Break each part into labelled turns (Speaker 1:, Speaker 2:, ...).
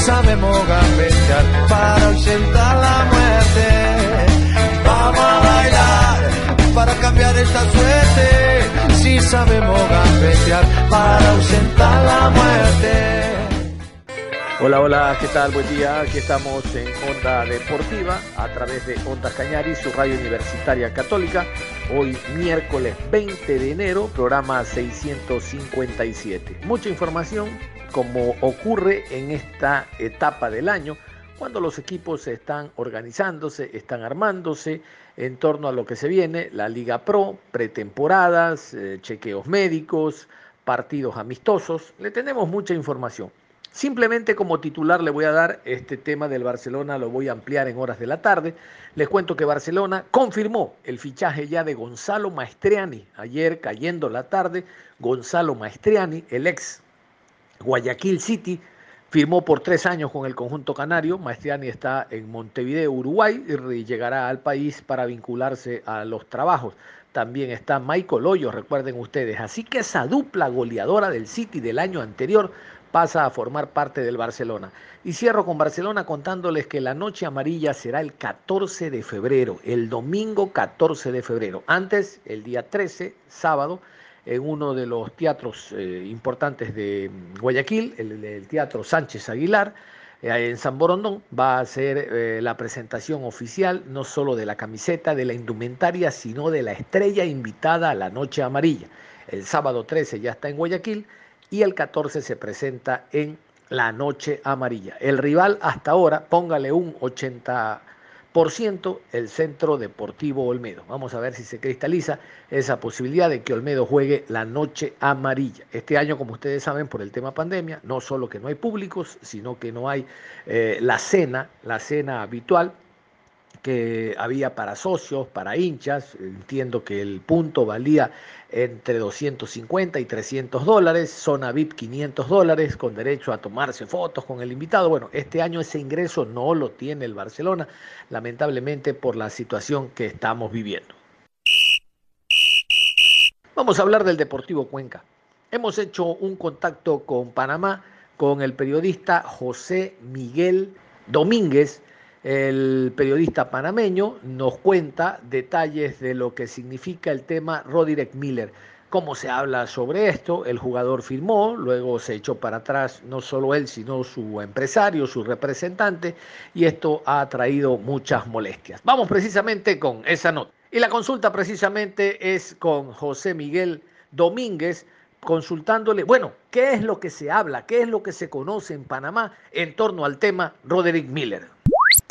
Speaker 1: Sabemos gambetear para ausentar la muerte. Vamos a bailar para cambiar esta suerte. Si sabemos gambetear para ausentar la muerte.
Speaker 2: Hola, hola, ¿qué tal? Buen día. Aquí estamos en Onda Deportiva a través de Ondas Cañari, su radio universitaria católica. Hoy miércoles 20 de enero, programa 657. Mucha información, como ocurre en esta etapa del año, cuando los equipos están organizándose, están armándose en torno a lo que se viene, la Liga Pro, pretemporadas, eh, chequeos médicos, partidos amistosos, le tenemos mucha información. Simplemente como titular le voy a dar este tema del Barcelona, lo voy a ampliar en horas de la tarde. Les cuento que Barcelona confirmó el fichaje ya de Gonzalo Maestriani. Ayer, cayendo la tarde, Gonzalo Maestriani, el ex Guayaquil City firmó por tres años con el conjunto canario. Maestriani está en Montevideo, Uruguay, y llegará al país para vincularse a los trabajos. También está Michael Hoyo, recuerden ustedes. Así que esa dupla goleadora del City del año anterior pasa a formar parte del Barcelona. Y cierro con Barcelona contándoles que la noche amarilla será el 14 de febrero, el domingo 14 de febrero. Antes, el día 13, sábado, en uno de los teatros eh, importantes de Guayaquil, el, Teatro Sánchez Aguilar, eh, en San Borondón, va a ser eh, la presentación oficial no solo de la camiseta, de la indumentaria, sino de la estrella invitada a la Noche Amarilla. El sábado 13 ya está en Guayaquil y el 14 se presenta en la Noche Amarilla. El rival hasta ahora, póngale un 80 por ciento el Centro Deportivo Olmedo. Vamos a ver si se cristaliza esa posibilidad de que Olmedo juegue la noche amarilla. Este año, como ustedes saben, por el tema pandemia, no solo que no hay públicos, sino que no hay eh, la cena, la cena habitual que había para socios, para hinchas. Entiendo que el punto valía entre 250 y 300 dólares, zona VIP 500 dólares, con derecho a tomarse fotos con el invitado. Bueno, este año ese ingreso no lo tiene el Barcelona, lamentablemente por la situación que estamos viviendo. Vamos a hablar del Deportivo Cuenca. Hemos hecho un contacto con Panamá, con el periodista José Miguel Domínguez, el periodista panameño nos cuenta detalles de lo que significa el tema Roderick Miller. Cómo se habla sobre esto, el jugador firmó, luego se echó para atrás no solo él, sino su empresario, su representante, y esto ha traído muchas molestias. Vamos precisamente con esa nota. Y la consulta precisamente es con José Miguel Domínguez, consultándole, bueno, ¿qué es lo que se habla, qué es lo que se conoce en Panamá en torno al tema Roderick Miller?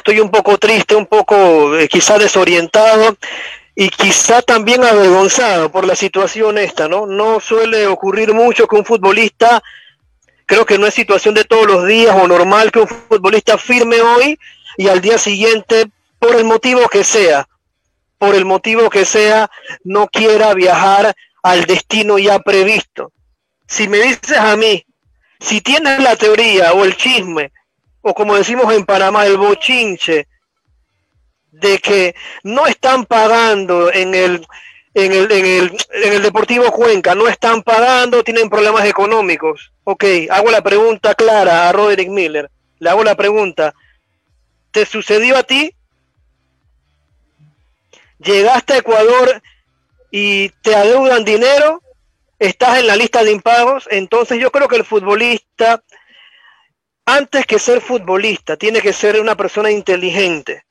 Speaker 3: Estoy un poco triste, un poco eh, quizá desorientado y quizá también avergonzado por la situación esta, ¿no? No suele ocurrir mucho que un futbolista, creo que no es situación de todos los días o normal que un futbolista firme hoy y al día siguiente, por el motivo que sea, por el motivo que sea, no quiera viajar al destino ya previsto. Si me dices a mí, si tienes la teoría o el chisme o como decimos en Panamá, el bochinche, de que no están pagando en el, en el, en el, en el Deportivo Cuenca, no están pagando, tienen problemas económicos. Ok, hago la pregunta clara a Roderick Miller. Le hago la pregunta. ¿Te sucedió a ti? ¿Llegaste a Ecuador y te adeudan dinero? ¿Estás en la lista de impagos? Entonces yo creo que el futbolista antes que ser futbolista, tiene que ser una persona inteligente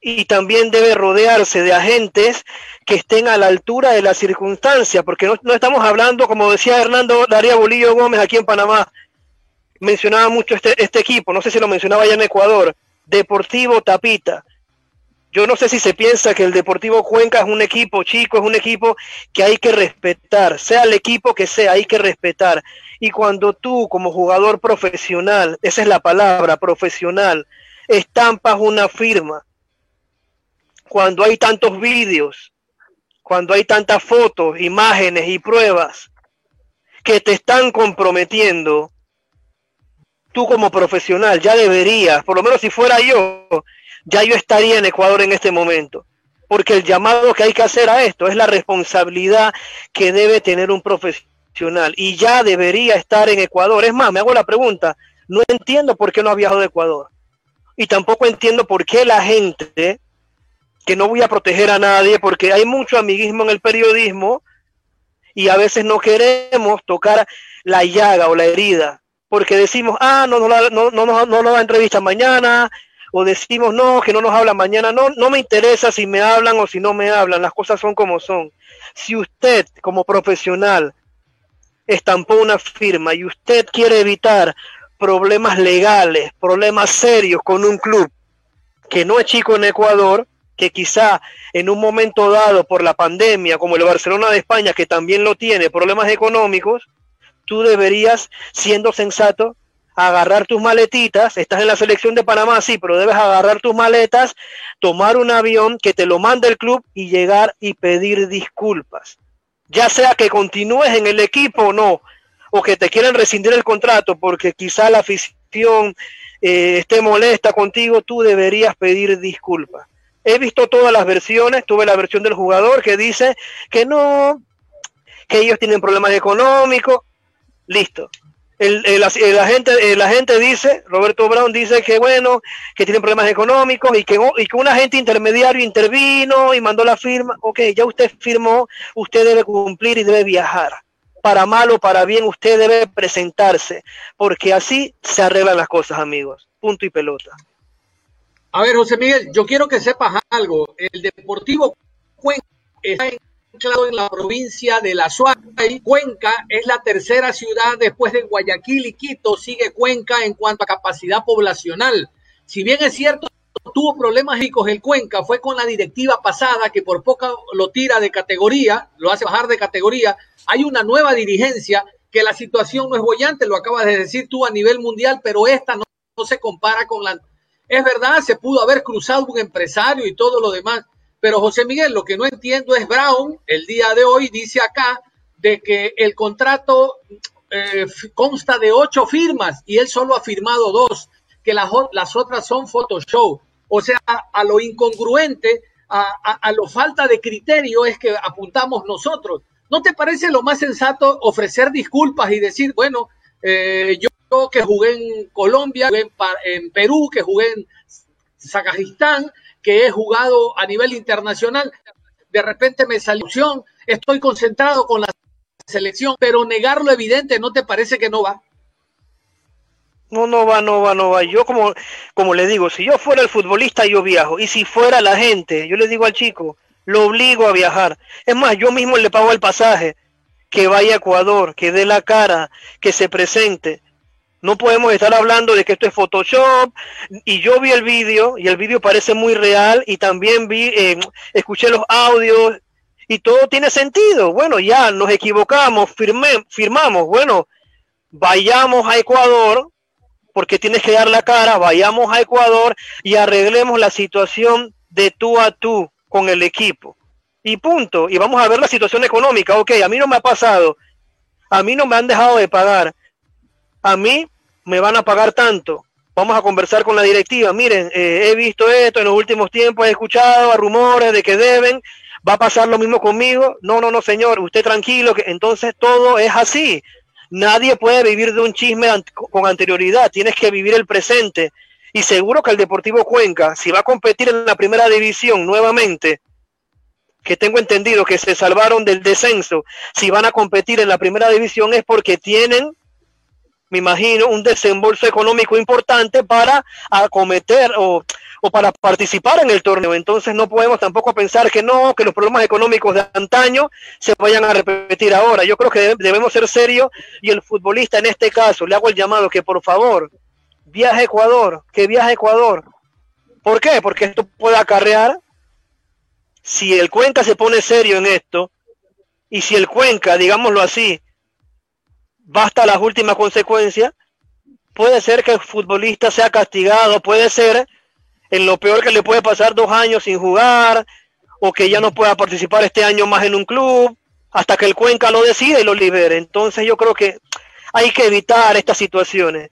Speaker 3: y también debe rodearse de agentes que estén a la altura de la circunstancia, porque no, estamos hablando, como decía Hernando Daría Bolillo Gómez aquí en Panamá, mencionaba mucho este, este equipo, no sé si lo mencionaba ya en Ecuador, Deportivo Tapita. Yo no sé si se piensa que el Deportivo Cuenca es un equipo chico, es un equipo que hay que respetar, sea el equipo que sea, hay que respetar. Y cuando tú como jugador profesional, esa es la palabra, profesional, estampas una firma, cuando hay tantos vídeos, cuando hay tantas fotos, imágenes y pruebas que te están comprometiendo, tú como profesional ya deberías, por lo menos si fuera yo, ya yo estaría en Ecuador en este momento. Porque el llamado que hay que hacer a esto es la responsabilidad que debe tener un profesional. Y ya debería estar en Ecuador. Es más, me hago la pregunta, no entiendo por qué no ha viajado de Ecuador. Y tampoco entiendo por qué la gente, que no voy a proteger a nadie, porque hay mucho amiguismo en el periodismo y a veces no queremos tocar la llaga o la herida, porque decimos, ah, no, no, no, no, no, no nos da entrevista mañana, o decimos no, que no nos hablan mañana, no, no me interesa si me hablan o si no me hablan, las cosas son como son. Si usted como profesional estampó una firma y usted quiere evitar problemas legales, problemas serios con un club que no es chico en Ecuador, que quizá en un momento dado por la pandemia, como el Barcelona de España, que también lo tiene, problemas económicos, tú deberías, siendo sensato, agarrar tus maletitas, estás en la selección de Panamá, sí, pero debes agarrar tus maletas, tomar un avión que te lo mande el club y llegar y pedir disculpas. Ya sea que continúes en el equipo o no, o que te quieran rescindir el contrato porque quizá la afición eh, esté molesta contigo, tú deberías pedir disculpas. He visto todas las versiones, tuve la versión del jugador que dice que no, que ellos tienen problemas económicos, listo el, el, el, agente, dice, Roberto Brown dice que bueno, que tienen problemas económicos y que, y que un agente intermediario intervino y mandó la firma. Ok, ya usted firmó, usted debe cumplir y debe viajar. Para mal o para bien, usted debe presentarse, porque así se arreglan las cosas, amigos. Punto y pelota.
Speaker 4: A ver, José Miguel, yo quiero que sepas algo. El Deportivo Cuenca está en en la provincia de La Suárez. Cuenca es la tercera ciudad después de Guayaquil y Quito. Sigue Cuenca en cuanto a capacidad poblacional. Si bien es cierto, tuvo problemas ricos el Cuenca, fue con la directiva pasada que por poco lo tira de categoría, lo hace bajar de categoría. Hay una nueva dirigencia que la situación no es bollante, lo acabas de decir tú a nivel mundial, pero esta no, no se compara con la... Es verdad, se pudo haber cruzado un empresario y todo lo demás, pero José Miguel, lo que no entiendo es Brown, el día de hoy dice acá de que el contrato eh, consta de ocho firmas y él solo ha firmado dos, que las, otras son Photoshop. O sea, a, lo incongruente, a, lo falta de criterio es que apuntamos nosotros. ¿No te parece lo más sensato ofrecer disculpas y decir, bueno, eh, yo, que jugué en Colombia, jugué en, en Perú, que jugué en Zakajistán, que he jugado a nivel internacional, de repente me salió estoy concentrado con la selección, pero negar lo evidente, ¿no te parece que no va?
Speaker 3: No, no va, no va, no va. Yo como, como le digo, si yo fuera el futbolista, yo viajo. Y si fuera la gente, yo le digo al chico, lo obligo a viajar. Es más, yo mismo le pago el pasaje, que vaya a Ecuador, que dé la cara, que se presente. No podemos estar hablando de que esto es Photoshop. Y yo vi el vídeo y el vídeo parece muy real y también vi, eh, escuché los audios y todo tiene sentido. Bueno, ya nos equivocamos, firme, firmamos. Bueno, vayamos a Ecuador porque tienes que dar la cara, vayamos a Ecuador y arreglemos la situación de tú a tú con el equipo. Y punto. Y vamos a ver la situación económica. Ok, a mí no me ha pasado. A mí no me han dejado de pagar a mí me van a pagar tanto. Vamos a conversar con la directiva. Miren, eh, he visto esto en los últimos tiempos, he escuchado a rumores de que deben. ¿Va a pasar lo mismo conmigo? No, no, no, señor, usted tranquilo, que entonces todo es así. Nadie puede vivir de un chisme con anterioridad, tienes que vivir el presente. Y seguro que el Deportivo Cuenca, si va a competir en la primera división nuevamente, que tengo entendido que se salvaron del descenso, si van a competir en la primera división es porque tienen me imagino, un desembolso económico importante para acometer o, o, para participar en el torneo. Entonces no podemos tampoco pensar que no, que los problemas económicos de antaño se vayan a repetir ahora. Yo creo que debemos ser serios y el futbolista en este caso le hago el llamado que por favor viaje a Ecuador, que viaje a Ecuador. ¿Por qué? Porque esto puede acarrear si el Cuenca se pone serio en esto, y si el Cuenca, digámoslo así, basta las últimas consecuencias, puede ser que el futbolista sea castigado, puede ser en lo peor que le puede pasar dos años sin jugar, o que ya no pueda participar este año más en un club, hasta que el Cuenca lo decida y lo libere. Entonces yo creo que hay que evitar estas situaciones.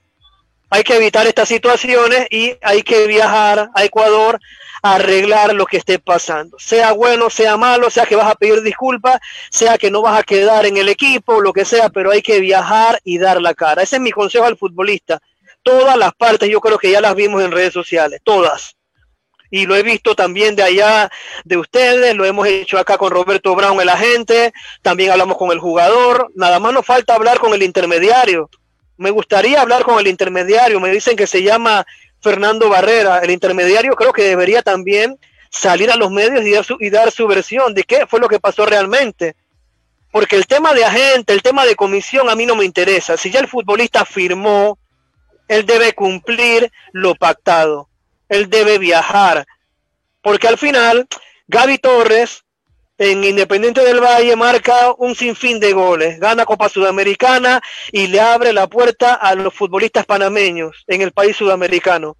Speaker 3: Hay que evitar estas situaciones y hay que viajar a Ecuador a arreglar lo que esté pasando. Sea bueno, sea malo, sea que vas a pedir disculpas, sea que no vas a quedar en el equipo, lo que sea, pero hay que viajar y dar la cara. Ese es mi consejo al futbolista. Todas las partes yo creo que ya las vimos en redes sociales, todas y lo he visto también de allá de ustedes, lo hemos hecho acá con Roberto Brown, el agente, también hablamos con el jugador, nada más nos falta hablar con el intermediario. Me gustaría hablar con el intermediario, me dicen que se llama Fernando Barrera, el intermediario creo que debería también salir a los medios y dar su, y dar su versión de qué fue lo que pasó realmente. Porque el tema de agente, el tema de comisión a mí no me interesa. Si ya el futbolista firmó, él debe cumplir lo pactado él debe viajar. Porque al final, Gaby Torres en Independiente del Valle marca un sinfín de goles, gana Copa Sudamericana y le abre la puerta a los futbolistas panameños en el país sudamericano.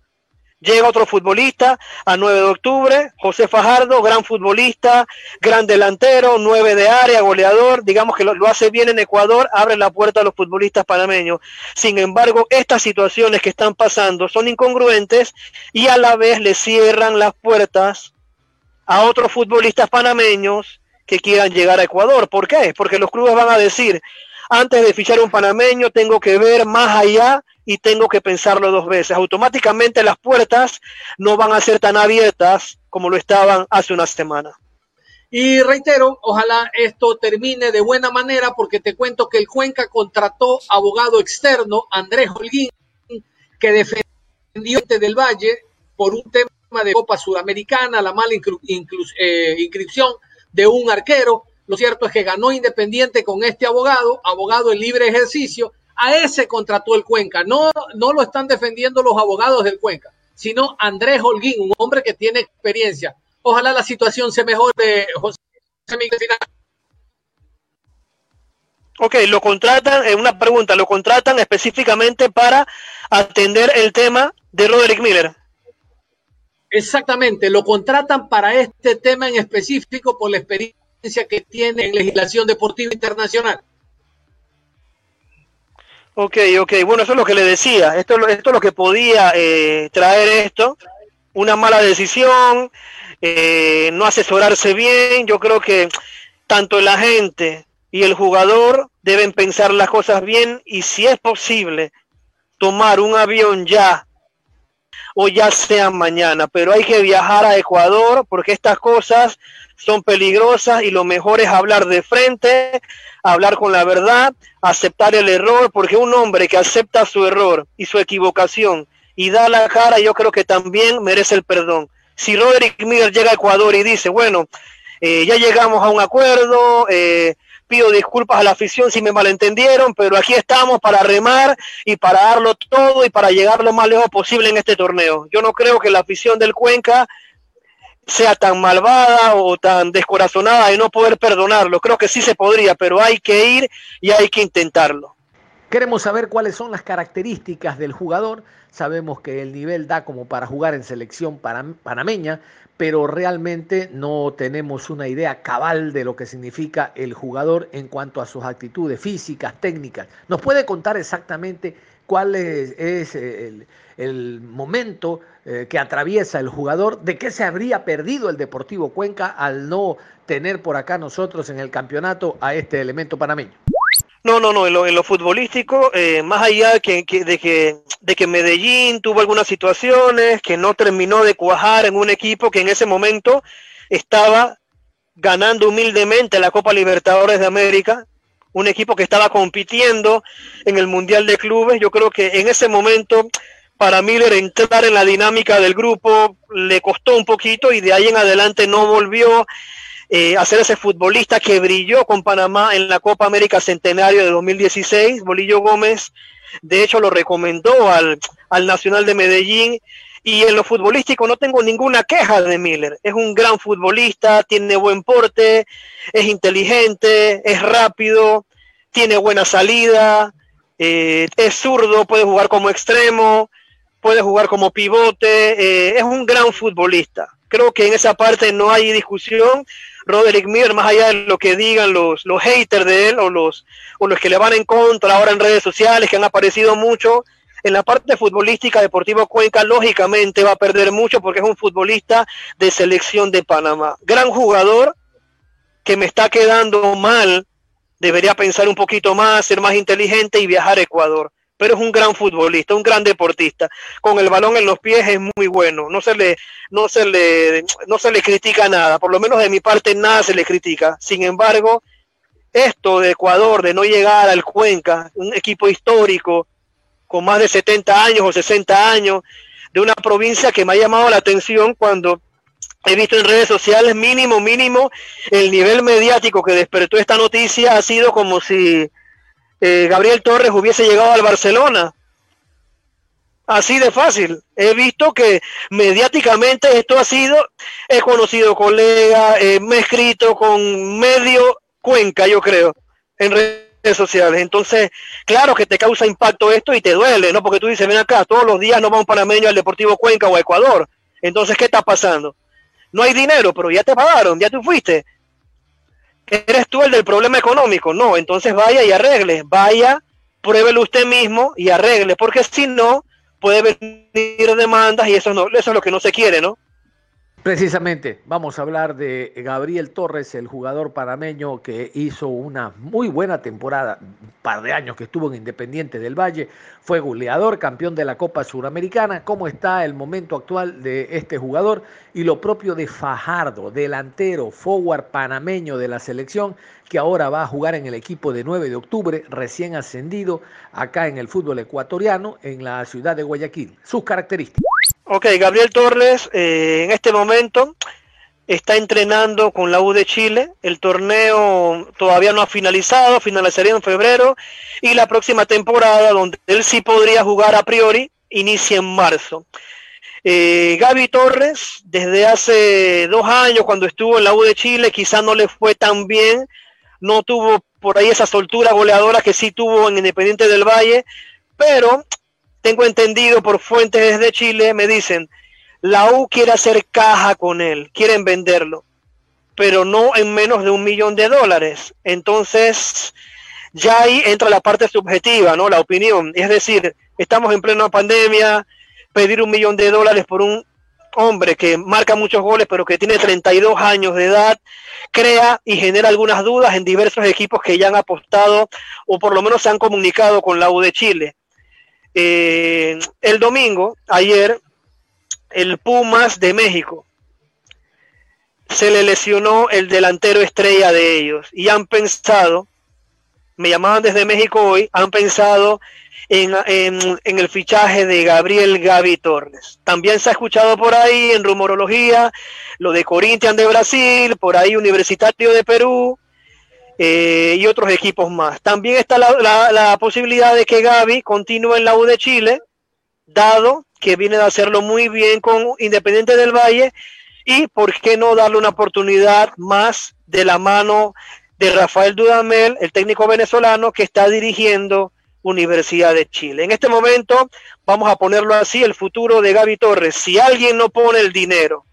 Speaker 3: Llega otro futbolista a 9 de octubre, José Fajardo, gran futbolista, gran delantero, 9 de área, goleador, digamos que lo, lo, hace bien en Ecuador, abre la puerta a los futbolistas panameños. Sin embargo, estas situaciones que están pasando son incongruentes y a la vez le cierran las puertas a otros futbolistas panameños que quieran llegar a Ecuador. ¿Por qué? Porque los clubes van a decir, antes de fichar un panameño tengo que ver más allá y tengo que pensarlo dos veces. Automáticamente las puertas no van a ser tan abiertas como lo estaban hace una semana.
Speaker 4: Y reitero, ojalá esto termine de buena manera porque te cuento que el Cuenca contrató abogado externo, Andrés Holguín, que defendió del Valle por un tema de Copa Sudamericana, la mala eh, inscripción de un arquero. Lo cierto es que ganó Independiente con este abogado, abogado en libre ejercicio, a ese contrató el Cuenca. No, no lo están defendiendo los abogados del Cuenca, sino Andrés Holguín, un hombre que tiene experiencia. Ojalá la situación se mejore, José Miguel.
Speaker 3: Ok, lo contratan, es una pregunta, lo contratan específicamente para atender el tema de Roderick Miller.
Speaker 4: Exactamente, lo contratan para este tema en específico por la experiencia que tiene en legislación deportiva internacional.
Speaker 3: Ok, ok, bueno, eso es lo que le decía, esto, esto es lo que podía eh, traer esto, una mala decisión, eh, no asesorarse bien, yo creo que tanto el agente y el jugador deben pensar las cosas bien y si es posible tomar un avión ya o ya sea mañana, pero hay que viajar a Ecuador porque estas cosas son peligrosas y lo mejor es hablar de frente, hablar con la verdad, aceptar el error, porque un hombre que acepta su error y su equivocación y da la cara, yo creo que también merece el perdón. Si Roderick Miller llega a Ecuador y dice, bueno, eh, ya llegamos a un acuerdo, eh, pido disculpas a la afición si me malentendieron, pero aquí estamos para remar y para darlo todo y para llegar lo más lejos posible en este torneo. Yo no creo que la afición del Cuenca sea tan malvada o tan descorazonada y no poder perdonarlo. Creo que sí se podría, pero hay que ir y hay que intentarlo.
Speaker 2: Queremos saber cuáles son las características del jugador. Sabemos que el nivel da como para jugar en selección panameña, pero realmente no tenemos una idea cabal de lo que significa el jugador en cuanto a sus actitudes físicas, técnicas. ¿Nos puede contar exactamente cuál es, el, el, momento eh, que atraviesa el jugador, de qué se habría perdido el Deportivo Cuenca al no tener por acá nosotros en el campeonato a este elemento panameño.
Speaker 3: No, no, no, en lo, en lo futbolístico, eh, más allá que, de, que, de que Medellín tuvo algunas situaciones, que no terminó de cuajar en un equipo que en ese momento estaba ganando humildemente la Copa Libertadores de América, un equipo que estaba compitiendo en el Mundial de Clubes. Yo creo que en ese momento para Miller entrar en la dinámica del grupo le costó un poquito y de ahí en adelante no volvió eh, a ser ese futbolista que brilló con Panamá en la Copa América Centenario de 2016. Bolillo Gómez, de hecho, lo recomendó al, al Nacional de Medellín Y en lo futbolístico no tengo ninguna queja de Miller. Es un gran futbolista, tiene buen porte, es inteligente, es rápido, tiene buena salida, eh, es zurdo, puede jugar como extremo, puede jugar como pivote, eh, es un gran futbolista. Creo que en esa parte no hay discusión. Roderick Miller, más allá de lo que digan los, los haters de él o los, o los que le van en contra ahora en redes sociales, que han aparecido mucho, en la parte futbolística, Deportivo Cuenca lógicamente va a perder mucho porque es un futbolista de selección de Panamá. Gran jugador que me está quedando mal, debería pensar un poquito más, ser más inteligente y viajar a Ecuador pero es un gran futbolista, un gran deportista. Con el balón en los pies es muy bueno. No se le, no se le, no se le critica nada. Por lo menos de mi parte nada se le critica. Sin embargo, esto de Ecuador, de no llegar al Cuenca, un equipo histórico con más de 70 años o 60 años, de una provincia que me ha llamado la atención cuando he visto en redes sociales mínimo, mínimo, el nivel mediático que despertó esta noticia ha sido como si eh, Gabriel Torres hubiese llegado al Barcelona. Así de fácil. He visto que mediáticamente esto ha sido, he conocido colegas, eh, me he escrito con medio Cuenca, yo creo, en redes sociales. Entonces, claro que te causa impacto esto y te duele, ¿no? Porque tú dices, ven acá, todos los días no va un panameño al Deportivo Cuenca o a Ecuador. Entonces, ¿qué está pasando? No hay dinero, pero ya te pagaron, ya tú fuiste eres tú el del problema económico. No, entonces vaya y arregle, vaya, pruébelo usted mismo y arregle, porque si no, puede venir demandas y eso, no, eso es lo que no se quiere, ¿no?
Speaker 2: Precisamente, vamos a hablar de Gabriel Torres, el jugador panameño que hizo una muy buena temporada, un par de años que estuvo en Independiente del Valle, fue goleador, campeón de la Copa Suramericana. ¿Cómo está el momento actual de este jugador? Y lo propio de Fajardo, delantero, forward panameño de la selección, que ahora va a jugar en el equipo de 9 de octubre, recién ascendido acá en el fútbol ecuatoriano, en la ciudad de Guayaquil. Sus características.
Speaker 3: Ok, Gabriel Torres eh, en este momento está entrenando con la U de Chile. El torneo todavía no ha finalizado, finalizaría en febrero. Y la próxima temporada, donde él sí podría jugar a priori, inicia en marzo. Eh, Gaby Torres, desde hace dos años, cuando estuvo en la U de Chile, quizá no le fue tan bien. No tuvo por ahí esa soltura goleadora que sí tuvo en Independiente del Valle. Pero tengo entendido por fuentes desde Chile, me dicen, la U quiere hacer caja con él, quieren venderlo, pero no en menos de un millón de dólares. Entonces, ya ahí entra la parte subjetiva, ¿no? La opinión. Es decir, estamos en plena pandemia, pedir un millón de dólares por un hombre que marca muchos goles, pero que tiene 32 años de edad, crea y genera algunas dudas en diversos equipos que ya han apostado o por lo menos se han comunicado con la U de Chile. Eh, el domingo, ayer, el Pumas de México se le lesionó el delantero estrella de ellos y han pensado, me llamaban desde México hoy, han pensado en, en, el fichaje de Gabriel Gaby Torres. También se ha escuchado por ahí en rumorología lo de Corinthians de Brasil, por ahí Universitario de Perú, eh, y otros equipos más. También está la, posibilidad de que Gaby continúe en la U de Chile, dado que viene de hacerlo muy bien con Independiente del Valle, y por qué no darle una oportunidad más de la mano de Rafael Dudamel, el técnico venezolano que está dirigiendo Universidad de Chile. En este momento, vamos a ponerlo así, el futuro de Gaby Torres. Si alguien no pone el dinero,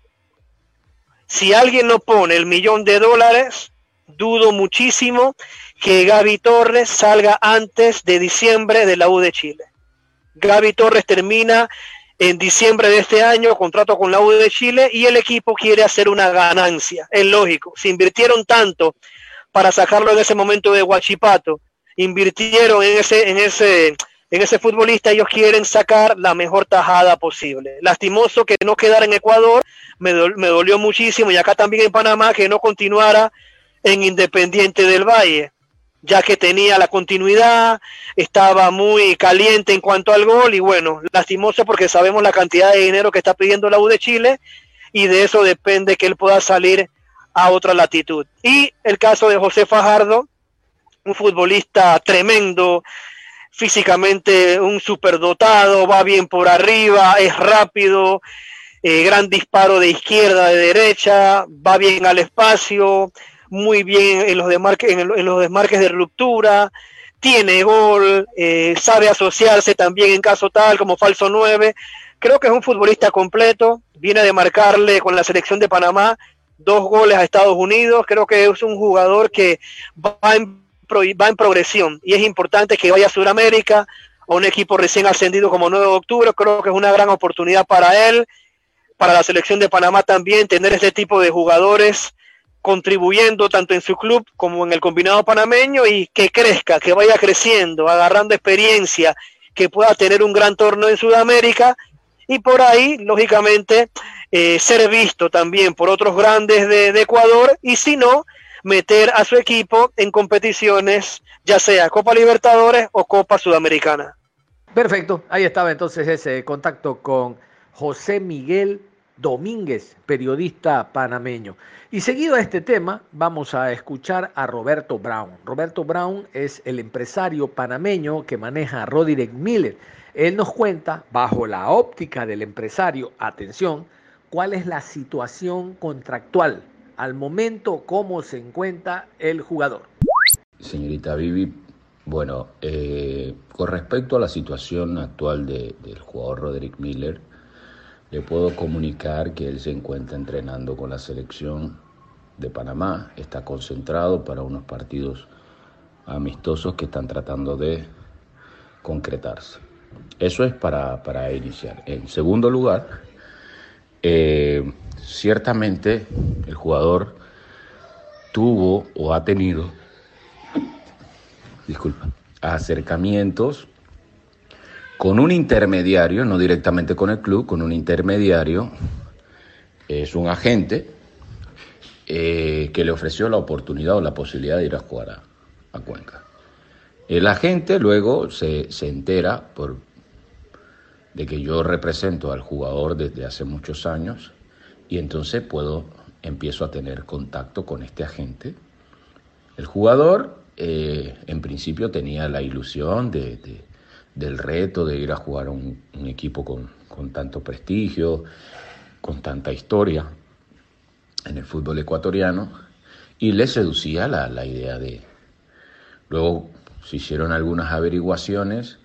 Speaker 3: si alguien no pone el millón de dólares, dudo muchísimo que Gaby Torres salga antes de diciembre de la U de Chile. Gaby Torres termina en diciembre de este año contrato con la U de Chile y el equipo quiere hacer una ganancia. Es lógico, se invirtieron tanto para sacarlo en ese momento de Huachipato, invirtieron en ese, en ese, en ese futbolista, ellos quieren sacar la mejor tajada posible. Lastimoso que no quedara en Ecuador, me, me dolió muchísimo y acá también en Panamá que no continuara en Independiente del Valle, ya que tenía la continuidad, estaba muy caliente en cuanto al gol y bueno, lastimoso porque sabemos la cantidad de dinero que está pidiendo la U de Chile y de eso depende que él pueda salir a otra latitud. Y el caso de José Fajardo, un futbolista tremendo, físicamente un superdotado, va bien por arriba, es rápido, eh, gran disparo de izquierda, de derecha, va bien al espacio, muy bien en los desmarques, en, los desmarques de ruptura, tiene gol, eh, sabe asociarse también en caso tal como falso 9. Creo que es un futbolista completo, viene de marcarle con la selección de Panamá dos goles a Estados Unidos, creo que es un jugador que va en, va en progresión y es importante que vaya a Sudamérica, a un equipo recién ascendido como 9 de octubre, creo que es una gran oportunidad para él, para la selección de Panamá también, tener este tipo de jugadores contribuyendo tanto en su club como en el combinado panameño y que crezca, que vaya creciendo, agarrando experiencia, que pueda tener un gran torneo en Sudamérica y por ahí, lógicamente, eh, ser visto también por otros grandes de, de, Ecuador y si no, meter a su equipo en competiciones, ya sea Copa Libertadores o Copa Sudamericana.
Speaker 2: Perfecto, ahí estaba entonces ese contacto con José Miguel Domínguez, periodista panameño. Y seguido a este tema, vamos a escuchar a Roberto Brown. Roberto Brown es el empresario panameño que maneja a Roderick Miller. Él nos cuenta, bajo la óptica del empresario, atención, cuál es la situación contractual al momento, cómo se encuentra el jugador.
Speaker 5: Señorita Vivi, bueno, eh, con respecto a la situación actual de, del jugador Roderick Miller, le puedo comunicar que él se encuentra entrenando con la selección de Panamá, está concentrado para unos partidos amistosos que están tratando de concretarse. Eso es para, para iniciar. En segundo lugar, eh, ciertamente el jugador tuvo o ha tenido, disculpa, acercamientos con un intermediario, no directamente con el club, con un intermediario, es un agente eh, que le ofreció la oportunidad o la posibilidad de ir a jugar a, Cuenca. El agente luego se, se, entera de que yo represento al jugador desde hace muchos años y entonces puedo, empiezo a tener contacto con este agente. El jugador eh, en principio tenía la ilusión de del reto de ir a jugar a un, equipo con, con, tanto prestigio, con tanta historia en el fútbol ecuatoriano, y le seducía la, la idea de... Luego se hicieron algunas averiguaciones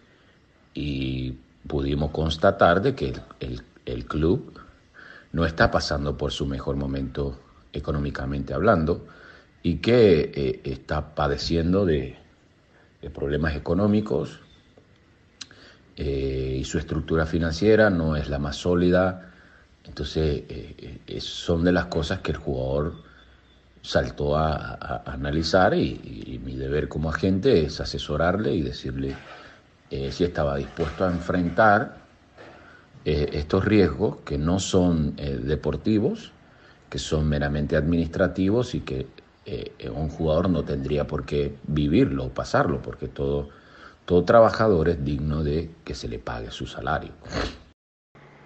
Speaker 5: y pudimos constatar de que el, el, club no está pasando por su mejor momento económicamente hablando y que eh, está padeciendo de, de problemas económicos, eh, y su estructura financiera no es la más sólida. Entonces, eh, eh, son de las cosas que el jugador saltó a, analizar y, mi deber como agente es asesorarle y decirle si estaba dispuesto a enfrentar estos riesgos que no son deportivos, que son meramente administrativos y que un jugador no tendría por qué vivirlo o pasarlo, porque todo todo trabajador es digno de que se le pague su salario.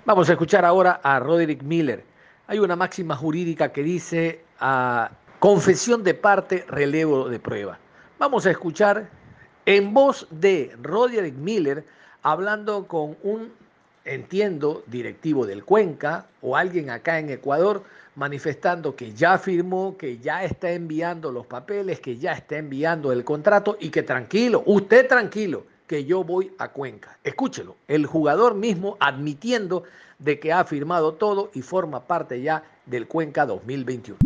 Speaker 2: Vamos a escuchar ahora a Roderick Miller. Hay una máxima jurídica que dice a confesión de parte, relevo de prueba. Vamos a escuchar en voz de Roderick Miller hablando con un, entiendo, directivo del Cuenca o alguien acá en Ecuador manifestando que ya firmó, que ya está enviando los papeles, que ya está enviando el contrato y que tranquilo, usted tranquilo, que yo voy a Cuenca. Escúchelo, el jugador mismo admitiendo de que ha firmado todo y forma parte ya del Cuenca 2021.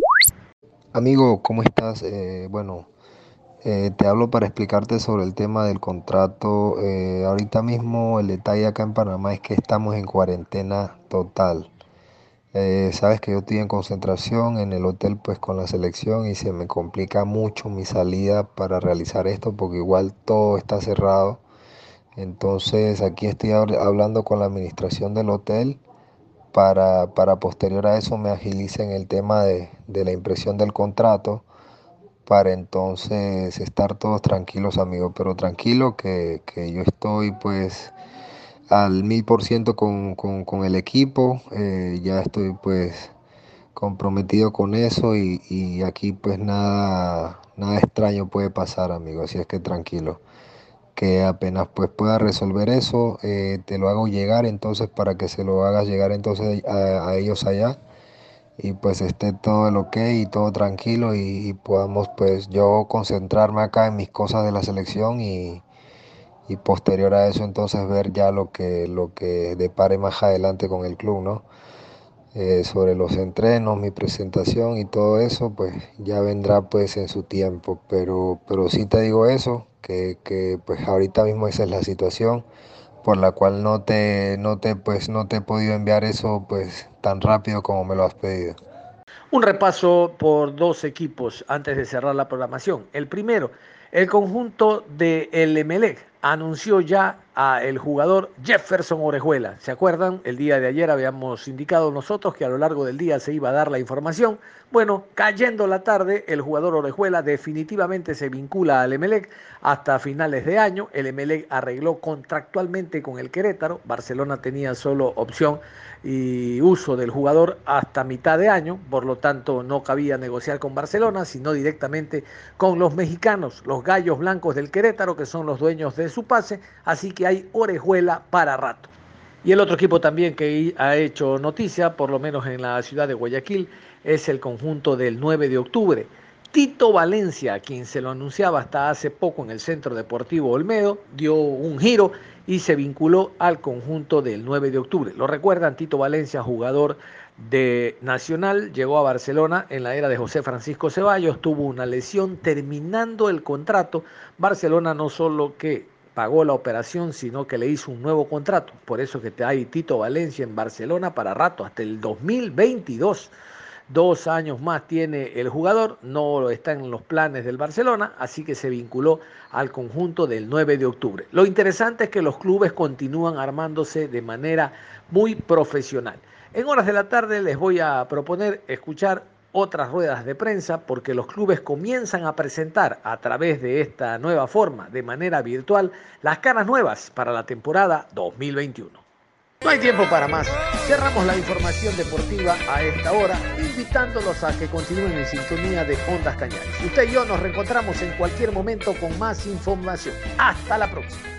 Speaker 6: Amigo, ¿cómo estás? Eh, bueno, eh, te hablo para explicarte sobre el tema del contrato. Eh, ahorita mismo el detalle acá en Panamá es que estamos en cuarentena total. Eh, sabes que yo estoy en concentración en el hotel pues con la selección y se me complica mucho mi salida para realizar esto porque igual todo está cerrado. Entonces aquí estoy hablando con la administración del hotel para, para posterior a eso me agilicen el tema de, de la impresión del contrato para entonces estar todos tranquilos amigos, pero tranquilo que, que yo estoy pues al mil por ciento con, el equipo. Eh, ya estoy pues comprometido con eso y, aquí pues nada, nada extraño puede pasar, amigo. Así es que tranquilo. que apenas pues pueda resolver eso, eh, te lo hago llegar entonces para que se lo hagas llegar entonces a, ellos allá y pues esté todo el ok y todo tranquilo y, podamos pues yo concentrarme acá en mis cosas de la selección y, y posterior a eso entonces ver ya lo que, lo que depare más adelante con el club, ¿no? Eh, sobre los entrenos, mi presentación y todo eso, pues ya vendrá pues en su tiempo. Pero, pero sí te digo eso, que, que pues ahorita mismo esa es la situación por la cual no te, no te, pues, no te he podido enviar eso pues tan rápido como me lo has pedido.
Speaker 2: Un repaso por dos equipos antes de cerrar la programación. El primero, el conjunto de El Emelec anunció ya a el jugador Jefferson Orejuela. ¿Se acuerdan? El día de ayer habíamos indicado nosotros que a lo largo del día se iba a dar la información. Bueno, cayendo la tarde, el jugador Orejuela definitivamente se vincula al Emelec hasta finales de año. El Emelec arregló contractualmente con el Querétaro. Barcelona tenía solo opción y uso del jugador hasta mitad de año, por lo tanto no cabía negociar con Barcelona, sino directamente con los mexicanos, los gallos blancos del Querétaro, que son los dueños de su pase, así que hay orejuela para rato. Y el otro equipo también que ha hecho noticia, por lo menos en la ciudad de Guayaquil, es el conjunto del 9 de octubre. Tito Valencia, quien se lo anunciaba hasta hace poco en el Centro Deportivo Olmedo, dio un giro y se vinculó al conjunto del 9 de octubre. Lo recuerdan, Tito Valencia, jugador de Nacional, llegó a Barcelona en la era de José Francisco Ceballos, tuvo una lesión terminando el contrato. Barcelona no solo que pagó la operación, sino que le hizo un nuevo contrato. Por eso que te hay Tito Valencia en Barcelona para rato, hasta el 2022. Dos años más tiene el jugador, no está en los planes del Barcelona, así que se vinculó al conjunto del 9 de octubre. Lo interesante es que los clubes continúan armándose de manera muy profesional. En horas de la tarde les voy a proponer escuchar otras ruedas de prensa porque los clubes comienzan a presentar a través de esta nueva forma, de manera virtual, las caras nuevas para la temporada 2021. No hay tiempo para más. Cerramos la información deportiva a esta hora, invitándolos a que continúen en sintonía de Ondas Cañares. Usted y yo nos reencontramos en cualquier momento con más información. Hasta la próxima.